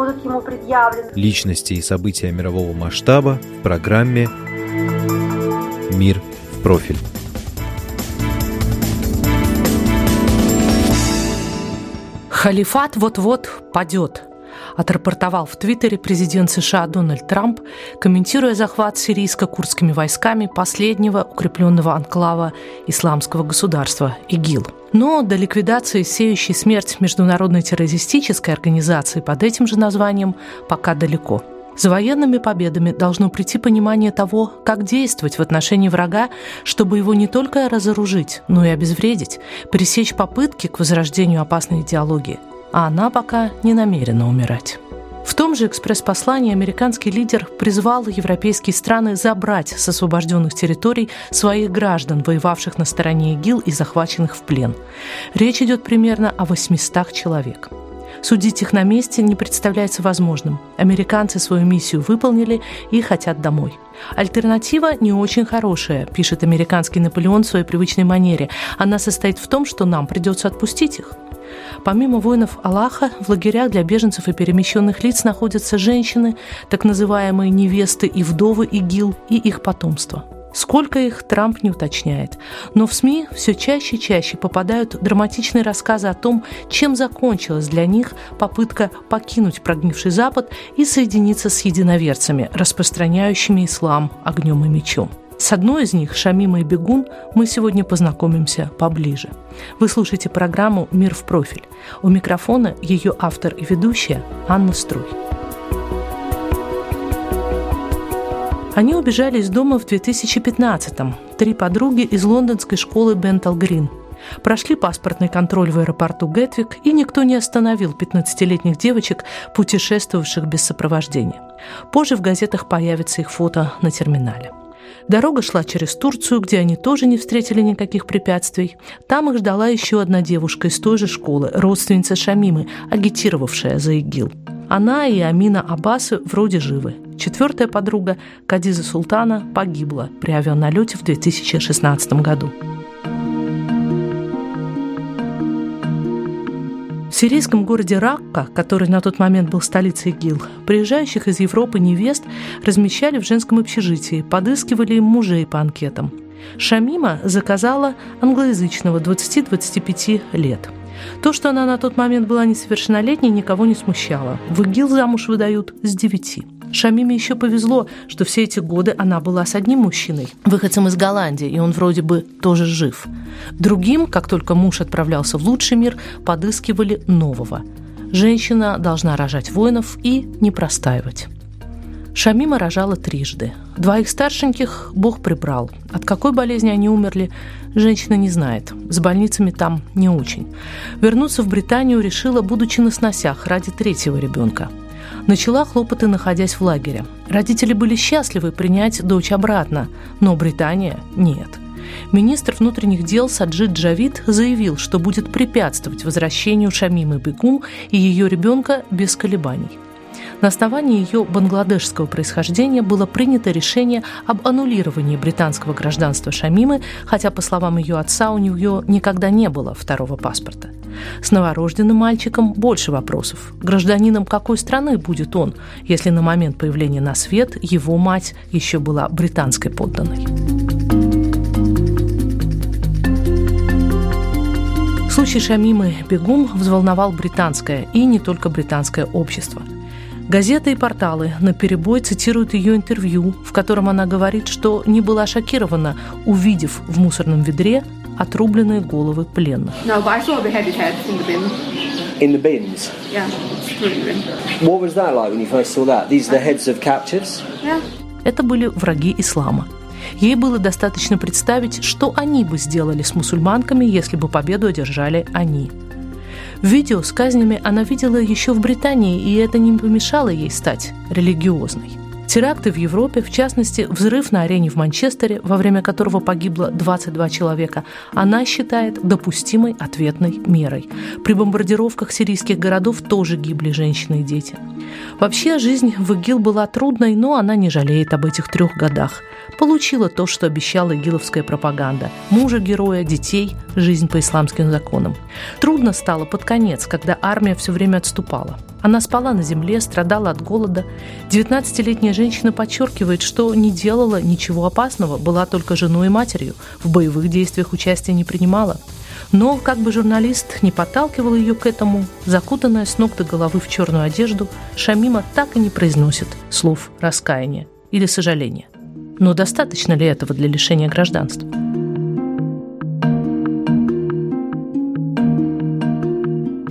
будут ему предъявлены. Личности и события мирового масштаба в программе «Мир в профиль». Халифат вот-вот падет, отрапортовал в Твиттере президент США Дональд Трамп, комментируя захват сирийско-курдскими войсками последнего укрепленного анклава исламского государства ИГИЛ. Но до ликвидации сеющей смерть международной террористической организации под этим же названием пока далеко – за военными победами должно прийти понимание того, как действовать в отношении врага, чтобы его не только разоружить, но и обезвредить, пресечь попытки к возрождению опасной идеологии. А она пока не намерена умирать. В том же экспресс-послании американский лидер призвал европейские страны забрать с освобожденных территорий своих граждан, воевавших на стороне ИГИЛ и захваченных в плен. Речь идет примерно о 800 человек. Судить их на месте не представляется возможным. Американцы свою миссию выполнили и хотят домой. Альтернатива не очень хорошая, пишет американский Наполеон в своей привычной манере. Она состоит в том, что нам придется отпустить их. Помимо воинов Аллаха, в лагерях для беженцев и перемещенных лиц находятся женщины, так называемые невесты и вдовы ИГИЛ и их потомство – Сколько их, Трамп не уточняет. Но в СМИ все чаще и чаще попадают драматичные рассказы о том, чем закончилась для них попытка покинуть прогнивший Запад и соединиться с единоверцами, распространяющими ислам огнем и мечом. С одной из них, Шамима и Бегун, мы сегодня познакомимся поближе. Вы слушаете программу «Мир в профиль». У микрофона ее автор и ведущая Анна Струй. Они убежали из дома в 2015-м. Три подруги из лондонской школы Бентал Грин. Прошли паспортный контроль в аэропорту Гетвик, и никто не остановил 15-летних девочек, путешествовавших без сопровождения. Позже в газетах появится их фото на терминале. Дорога шла через Турцию, где они тоже не встретили никаких препятствий. Там их ждала еще одна девушка из той же школы, родственница Шамимы, агитировавшая за ИГИЛ. Она и Амина Аббасы вроде живы. Четвертая подруга, Кадиза Султана, погибла при авианалете в 2016 году. В сирийском городе Ракка, который на тот момент был столицей ИГИЛ, приезжающих из Европы невест размещали в женском общежитии, подыскивали им мужей по анкетам. Шамима заказала англоязычного 20-25 лет – то, что она на тот момент была несовершеннолетней, никого не смущало. В ИГИЛ замуж выдают с девяти. Шамиме еще повезло, что все эти годы она была с одним мужчиной, выходцем из Голландии, и он вроде бы тоже жив. Другим, как только муж отправлялся в лучший мир, подыскивали нового. Женщина должна рожать воинов и не простаивать. Шамима рожала трижды. Двоих старшеньких Бог прибрал. От какой болезни они умерли, женщина не знает. С больницами там не очень. Вернуться в Британию решила, будучи на сносях, ради третьего ребенка. Начала хлопоты, находясь в лагере. Родители были счастливы принять дочь обратно, но Британия – нет. Министр внутренних дел Саджид Джавид заявил, что будет препятствовать возвращению Шамимы Бегум и ее ребенка без колебаний – на основании ее бангладешского происхождения было принято решение об аннулировании британского гражданства Шамимы, хотя, по словам ее отца, у нее никогда не было второго паспорта. С новорожденным мальчиком больше вопросов. Гражданином какой страны будет он, если на момент появления на свет его мать еще была британской подданной? Случай Шамимы Бегум взволновал британское и не только британское общество – Газеты и порталы на перебой цитируют ее интервью, в котором она говорит, что не была шокирована, увидев в мусорном ведре отрубленные головы пленных. No, but I saw beheaded heads in the bin. In the bins? Yeah. What was that like when you first saw that? These are the heads of captives? Yeah. Это были враги ислама. Ей было достаточно представить, что они бы сделали с мусульманками, если бы победу одержали они – Видео с казнями она видела еще в Британии, и это не помешало ей стать религиозной. Теракты в Европе, в частности, взрыв на арене в Манчестере, во время которого погибло 22 человека, она считает допустимой ответной мерой. При бомбардировках сирийских городов тоже гибли женщины и дети. Вообще, жизнь в ИГИЛ была трудной, но она не жалеет об этих трех годах. Получила то, что обещала игиловская пропаганда. Мужа героя, детей, жизнь по исламским законам. Трудно стало под конец, когда армия все время отступала. Она спала на земле, страдала от голода. 19-летняя женщина подчеркивает, что не делала ничего опасного, была только женой и матерью, в боевых действиях участия не принимала. Но, как бы журналист не подталкивал ее к этому, закутанная с ног до головы в черную одежду, Шамима так и не произносит слов раскаяния или сожаления. Но достаточно ли этого для лишения гражданства?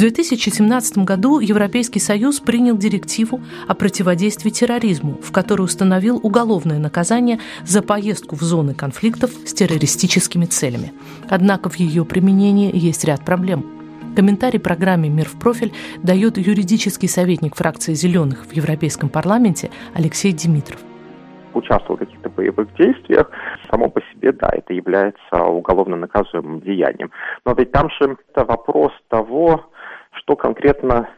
2017 году Европейский Союз принял директиву о противодействии терроризму, в которой установил уголовное наказание за поездку в зоны конфликтов с террористическими целями. Однако в ее применении есть ряд проблем. Комментарий программе «Мир в профиль» дает юридический советник фракции «Зеленых» в Европейском парламенте Алексей Димитров участвовал в каких-то боевых действиях, само по себе, да, это является уголовно наказуемым деянием. Но ведь там же это вопрос того, что конкретно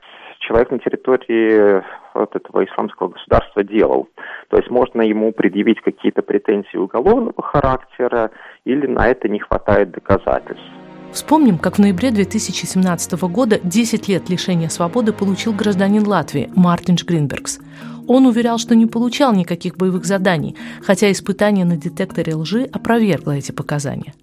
человек на территории вот этого исламского государства делал. То есть можно ему предъявить какие-то претензии уголовного характера или на это не хватает доказательств. Вспомним, как в ноябре 2017 года 10 лет лишения свободы получил гражданин Латвии Мартинш Гринбергс. Он уверял, что не получал никаких боевых заданий, хотя испытание на детекторе лжи опровергло эти показания.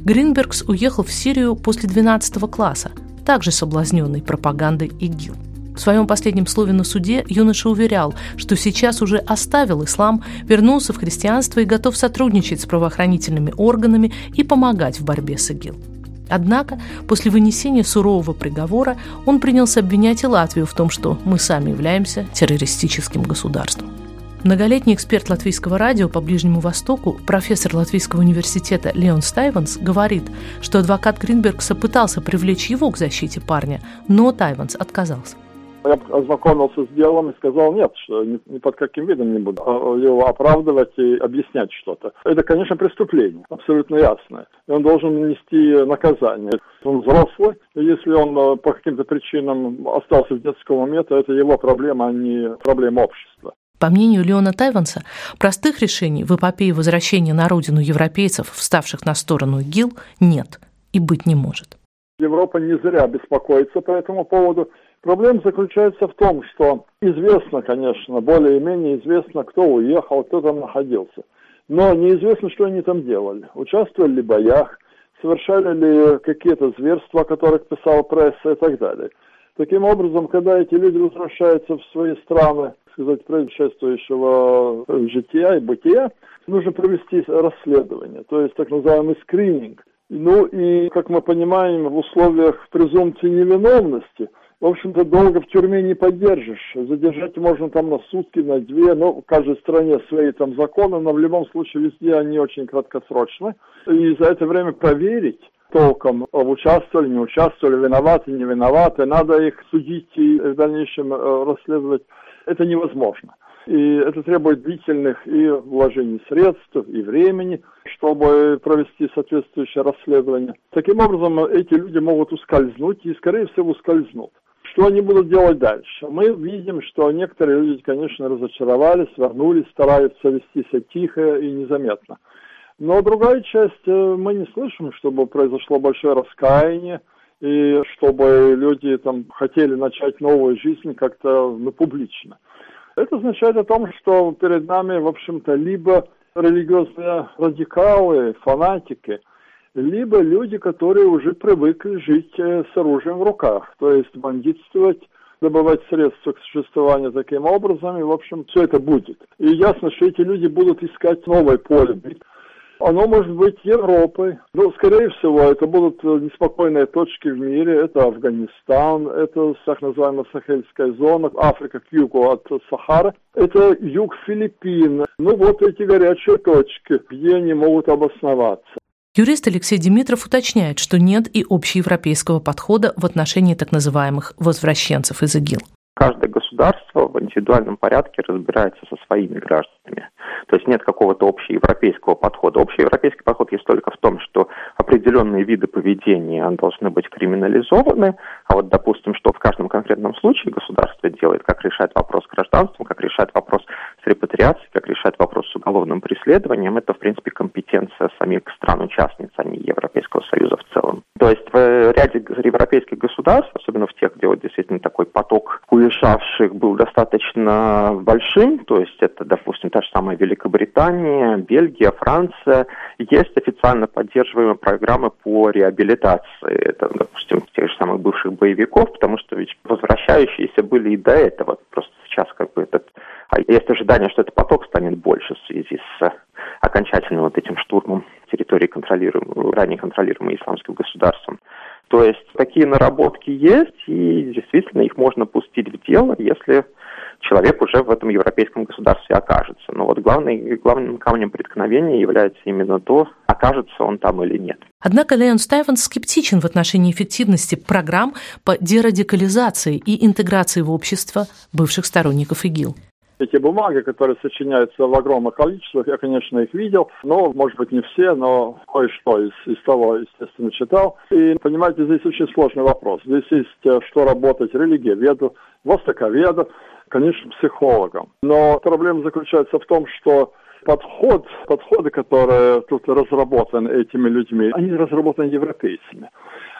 Гринбергс уехал в Сирию после 12 класса, также соблазненный пропагандой ИГИЛ. В своем последнем слове на суде юноша уверял, что сейчас уже оставил ислам, вернулся в христианство и готов сотрудничать с правоохранительными органами и помогать в борьбе с ИГИЛ. Однако, после вынесения сурового приговора, он принялся обвинять и Латвию в том, что мы сами являемся террористическим государством. Многолетний эксперт латвийского радио по Ближнему Востоку, профессор Латвийского университета Леон Стайванс говорит, что адвокат Гринбергса пытался привлечь его к защите парня, но Тайванс отказался. Я ознакомился с делом и сказал, нет, что ни, ни под каким видом не буду его оправдывать и объяснять что-то. Это, конечно, преступление, абсолютно ясное. И он должен нести наказание. Он взрослый, и если он э, по каким-то причинам остался в детском уме, то это его проблема, а не проблема общества. По мнению Леона Тайванса, простых решений в эпопее возвращения на родину европейцев, вставших на сторону ИГИЛ, нет и быть не может. Европа не зря беспокоится по этому поводу. Проблема заключается в том, что известно, конечно, более-менее известно, кто уехал, кто там находился. Но неизвестно, что они там делали. Участвовали ли в боях, совершали ли какие-то зверства, о которых писала пресса и так далее. Таким образом, когда эти люди возвращаются в свои страны, сказать, предшествующего жития и бытия, нужно провести расследование, то есть так называемый скрининг. Ну и, как мы понимаем, в условиях презумпции невиновности – в общем-то, долго в тюрьме не поддержишь. Задержать можно там на сутки, на две, но в каждой стране свои там законы, но в любом случае везде они очень краткосрочны. И за это время проверить толком, участвовали, не участвовали, виноваты, не виноваты, надо их судить и в дальнейшем э, расследовать, это невозможно. И это требует длительных и вложений средств, и времени, чтобы провести соответствующее расследование. Таким образом, эти люди могут ускользнуть и, скорее всего, ускользнут. Что они будут делать дальше? Мы видим, что некоторые люди, конечно, разочаровались, вернулись, стараются вести себя тихо и незаметно. Но другая часть, э, мы не слышим, чтобы произошло большое раскаяние, и чтобы люди там хотели начать новую жизнь как-то ну, публично. Это означает о том, что перед нами, в общем-то, либо религиозные радикалы, фанатики – либо люди, которые уже привыкли жить э, с оружием в руках, то есть бандитствовать, добывать средства к существованию таким образом, и, в общем, все это будет. И ясно, что эти люди будут искать новое поле. Оно может быть Европой, но, скорее всего, это будут э, неспокойные точки в мире, это Афганистан, это так называемая Сахельская зона, Африка к югу от Сахары, это юг Филиппин. Ну вот эти горячие точки, где они могут обосноваться. Юрист Алексей Димитров уточняет, что нет и общеевропейского подхода в отношении так называемых возвращенцев из ИГИЛ. Каждое государство в индивидуальном порядке разбирается со своими гражданами. То есть нет какого-то общеевропейского подхода. Общеевропейский подход есть только в том, что определенные виды поведения должны быть криминализованы, а вот, допустим, что в каждом конкретном случае государство делает, как решает вопрос с гражданством, как решает вопрос с репатриацией, как решает вопрос с уголовным преследованием, это, в принципе, компетенция самих стран-участниц, а не Европейского Союза в целом. То есть в ряде европейских государств, особенно в тех, где вот действительно такой поток уезжавших был достаточно большим, то есть это, допустим, та же самая Великобритания, Бельгия, Франция, есть официально поддерживаемые программы по реабилитации, это, допустим, тех же самых бывших боевиков, потому что ведь возвращающиеся были и до этого, просто сейчас как бы этот... А есть ожидание, что этот поток станет больше в связи с окончательным вот этим штурмом территории, контролируемой, ранее контролируемой исламским государством. То есть такие наработки есть, и действительно их можно пустить в дело, если человек уже в этом европейском государстве окажется. Но вот главный, главным камнем преткновения является именно то, окажется он там или нет. Однако Леон Стайванс скептичен в отношении эффективности программ по дерадикализации и интеграции в общество бывших сторонников ИГИЛ. Эти бумаги, которые сочиняются в огромных количествах, я, конечно, их видел, но, может быть, не все, но кое-что из, из того, естественно, читал. И, понимаете, здесь очень сложный вопрос. Здесь есть э, что работать религиоведу, востоковеду, конечно, психологом. Но проблема заключается в том, что подход, подходы, которые тут разработаны этими людьми, они разработаны европейцами.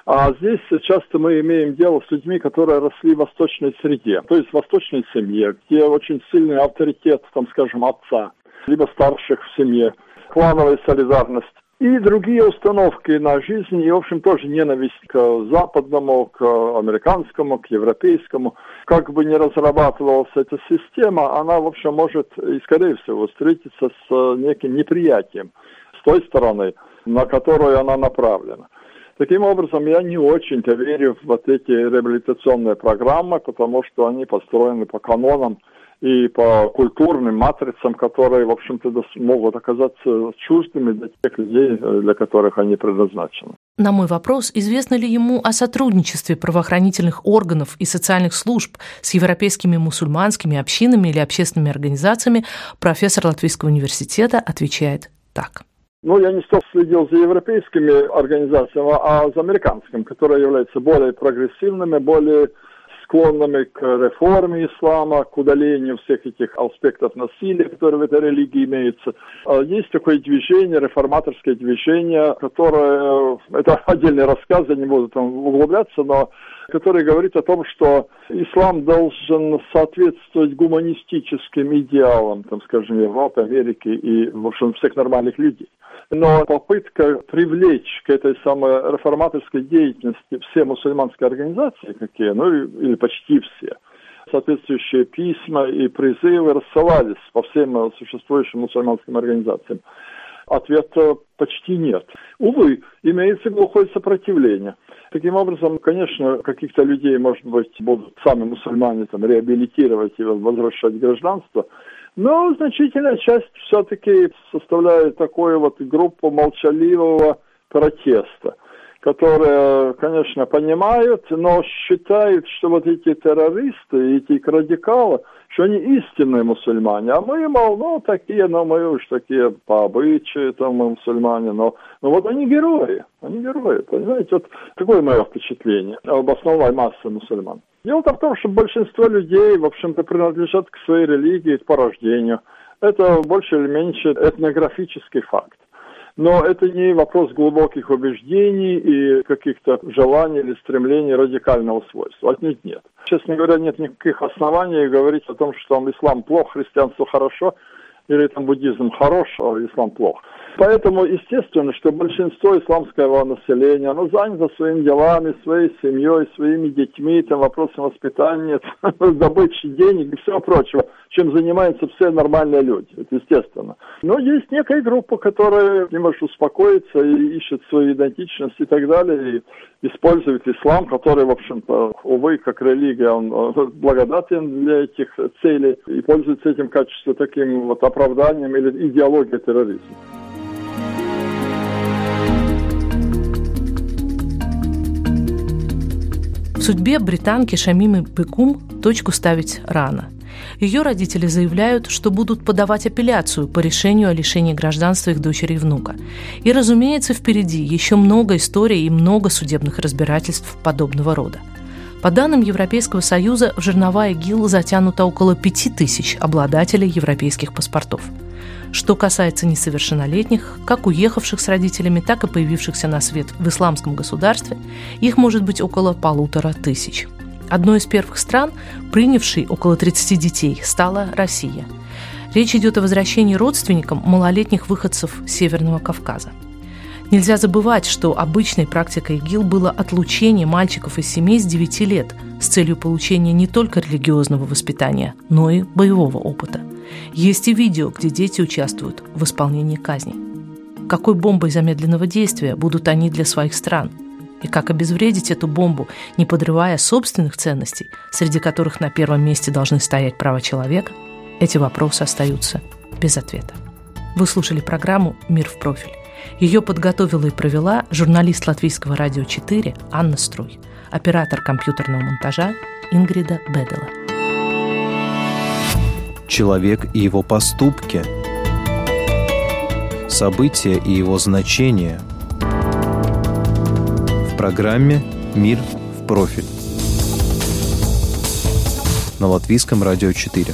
А здесь часто мы имеем дело с людьми, которые росли в восточной среде, то есть в восточной семье, где очень сильный авторитет, там, скажем, отца, либо старших в семье, клановая солидарность и другие установки на жизнь, и, в общем, тоже ненависть к западному, к американскому, к европейскому. Как бы ни разрабатывалась эта система, она, в общем, может и, скорее всего, встретиться с неким неприятием с той стороны, на которую она направлена. Таким образом, я не очень-то верю в вот эти реабилитационные программы, потому что они построены по канонам и по культурным матрицам, которые, в общем-то, могут оказаться чуждыми для тех людей, для которых они предназначены. На мой вопрос, известно ли ему о сотрудничестве правоохранительных органов и социальных служб с европейскими мусульманскими общинами или общественными организациями, профессор Латвийского университета отвечает так. Ну, я не столько следил за европейскими организациями, а за американскими, которые являются более прогрессивными, более склонными к реформе ислама, к удалению всех этих аспектов насилия, которые в этой религии имеются. А есть такое движение, реформаторское движение, которое, это отдельный рассказ, я не буду там углубляться, но который говорит о том, что ислам должен соответствовать гуманистическим идеалам, там, скажем, Европы, Америки и, в общем, всех нормальных людей. Но попытка привлечь к этой самой реформаторской деятельности все мусульманские организации, какие, ну или почти все, соответствующие письма и призывы рассылались по всем существующим мусульманским организациям. Ответа почти нет. Увы, имеется глухое сопротивление. Таким образом, конечно, каких-то людей, может быть, будут сами мусульмане там реабилитировать и возвращать гражданство, но значительная часть все-таки составляет такую вот группу молчаливого протеста, которые, конечно, понимают, но считают, что вот эти террористы, эти радикалы, что они истинные мусульмане, а мы, мол, ну, такие, ну, мы уж такие по обычаю, там, мы мусульмане, но, но вот они герои, они герои, понимаете, вот такое мое впечатление об основной массе мусульман. Дело в том, что большинство людей, в общем-то, принадлежат к своей религии по рождению. Это больше или меньше этнографический факт. Но это не вопрос глубоких убеждений и каких-то желаний или стремлений радикального свойства. Отнюдь нет. Честно говоря, нет никаких оснований говорить о том, что ислам плохо, христианство хорошо, или там буддизм хорош, а ислам плох. Поэтому, естественно, что большинство исламского населения, оно занято своими делами, своей семьей, своими детьми, там, вопросом воспитания, добычи денег и всего прочего, чем занимаются все нормальные люди, это естественно. Но есть некая группа, которая не может успокоиться и ищет свою идентичность и так далее, и использует ислам, который, в общем-то, увы, как религия, он благодатен для этих целей и пользуется этим качеством таким вот оправданием или идеологией терроризма. Судьбе британки Шамимы Бекум точку ставить рано. Ее родители заявляют, что будут подавать апелляцию по решению о лишении гражданства их дочери и внука. И, разумеется, впереди еще много историй и много судебных разбирательств подобного рода. По данным Европейского Союза, в жернова ИГИЛ затянуто около 5000 обладателей европейских паспортов. Что касается несовершеннолетних, как уехавших с родителями, так и появившихся на свет в исламском государстве, их может быть около полутора тысяч. Одной из первых стран, принявшей около 30 детей, стала Россия. Речь идет о возвращении родственникам малолетних выходцев Северного Кавказа. Нельзя забывать, что обычной практикой ИГИЛ было отлучение мальчиков из семей с 9 лет с целью получения не только религиозного воспитания, но и боевого опыта. Есть и видео, где дети участвуют в исполнении казни. Какой бомбой замедленного действия будут они для своих стран? И как обезвредить эту бомбу, не подрывая собственных ценностей, среди которых на первом месте должны стоять права человека? Эти вопросы остаются без ответа. Вы слушали программу «Мир в профиль». Ее подготовила и провела журналист Латвийского радио 4 Анна Струй, оператор компьютерного монтажа Ингрида Бедела. Человек и его поступки, события и его значения в программе «Мир в профиль» на Латвийском радио 4.